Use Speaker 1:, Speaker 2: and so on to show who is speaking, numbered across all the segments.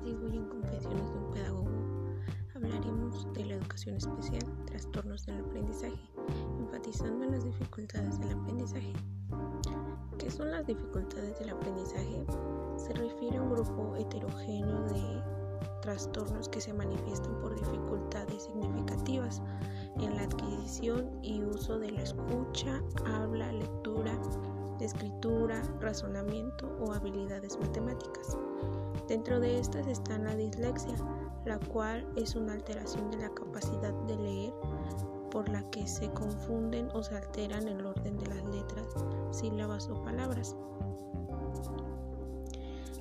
Speaker 1: día de en Confesiones de un Pedagogo hablaremos de la educación especial, trastornos del aprendizaje, enfatizando en las dificultades del aprendizaje. ¿Qué son las dificultades del aprendizaje? Se refiere a un grupo heterogéneo de trastornos que se manifiestan por dificultades significativas en la adquisición y uso de la escucha, habla, lectura, escritura, razonamiento o habilidades matemáticas. Dentro de estas está la dislexia, la cual es una alteración de la capacidad de leer por la que se confunden o se alteran el orden de las letras, sílabas o palabras.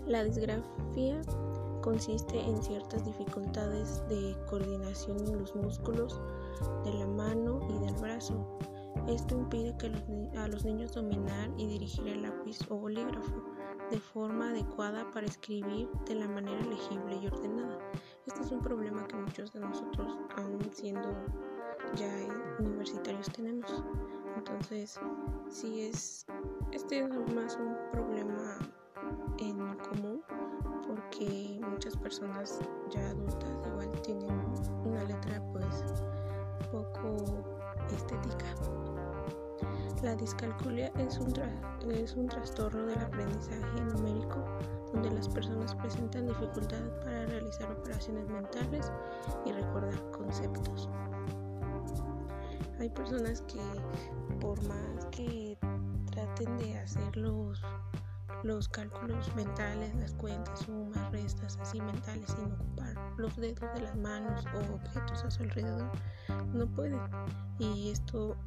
Speaker 1: La disgrafía consiste en ciertas dificultades de coordinación en los músculos de la mano y del brazo. Esto impide que a los niños dominar y dirigir el lápiz o bolígrafo de forma adecuada para escribir de la manera legible y ordenada. Este es un problema que muchos de nosotros, aún siendo ya universitarios, tenemos. Entonces, sí es, este es más un problema en común porque muchas personas ya adultas igual tienen una letra pues poco estética. La discalculia es un, es un trastorno del aprendizaje numérico donde las personas presentan dificultad para realizar operaciones mentales y recordar conceptos. Hay personas que por más que traten de hacer los, los cálculos mentales, las cuentas, sumas, restas así mentales sin ocupar los dedos de las manos o objetos a su alrededor, no pueden. Y esto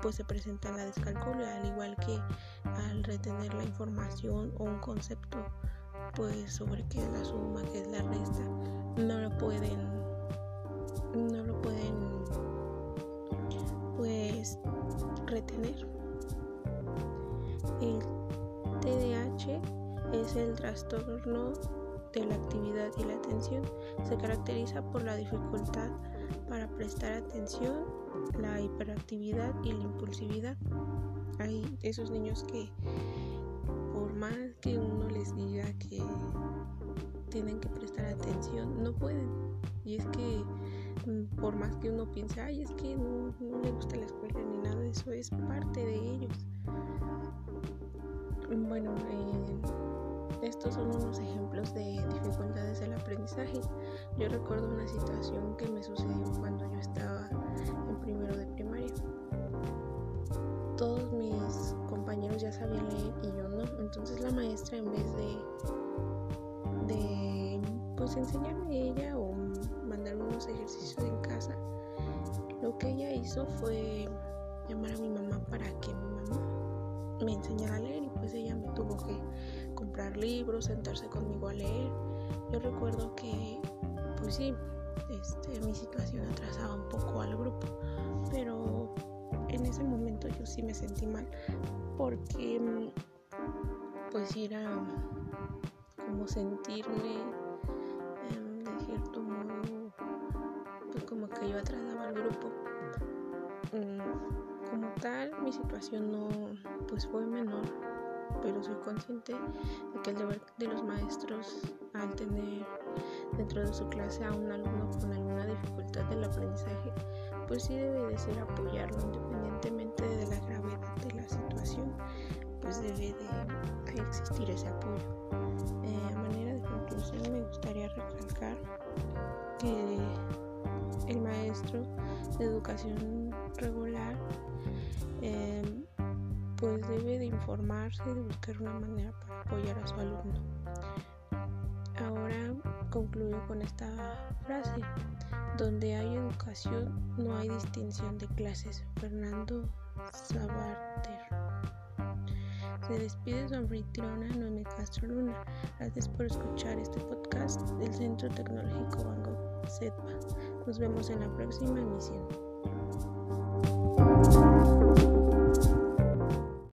Speaker 1: pues se presenta en la descalculia, al igual que al retener la información o un concepto pues sobre qué es la suma, qué es la resta, no lo pueden no lo pueden pues retener. El TDAH es el trastorno de la actividad y la atención. Se caracteriza por la dificultad para prestar atención, la hiperactividad y la impulsividad. Hay esos niños que por más que uno les diga que tienen que prestar atención, no pueden. Y es que mm, por más que uno piense, ay, es que no, le gusta la escuela ni nada eso, es parte de ellos. Bueno, eh, estos son unos ejemplos de dificultades del aprendizaje. Yo recuerdo una situación que me sucedió cuando yo estaba en primero de primaria. Todos mis compañeros ya sabían leer y yo no. Entonces la maestra en vez de, de pues enseñarme ella o mandarme unos ejercicios en casa, lo que ella hizo fue llamar a mi mamá para que mi mamá me enseñara a leer y pues ella me tuvo que comprar libros, sentarse conmigo a leer. Yo recuerdo que, pues sí, este, mi situación atrasaba un poco al grupo, pero en ese momento yo sí me sentí mal porque pues era como sentirme em, de cierto modo pues como que yo atrasaba al grupo mm, como tal mi situación no pues fue menor pero soy consciente de que el deber de los maestros al tener dentro de su clase a un alumno con alguna dificultad del aprendizaje, pues sí debe de ser apoyarlo independientemente de la gravedad de la situación, pues debe de existir ese apoyo. Eh, a manera de conclusión me gustaría recalcar que el maestro de educación regular eh, pues debe de informarse y de buscar una manera para apoyar a su alumno. Ahora concluyo con esta frase, donde hay educación no hay distinción de clases. Fernando Sabater. Se despide su anfitriona Noemi Castro Luna. Gracias por escuchar este podcast del Centro Tecnológico Banco CETPA. Nos vemos en la próxima emisión.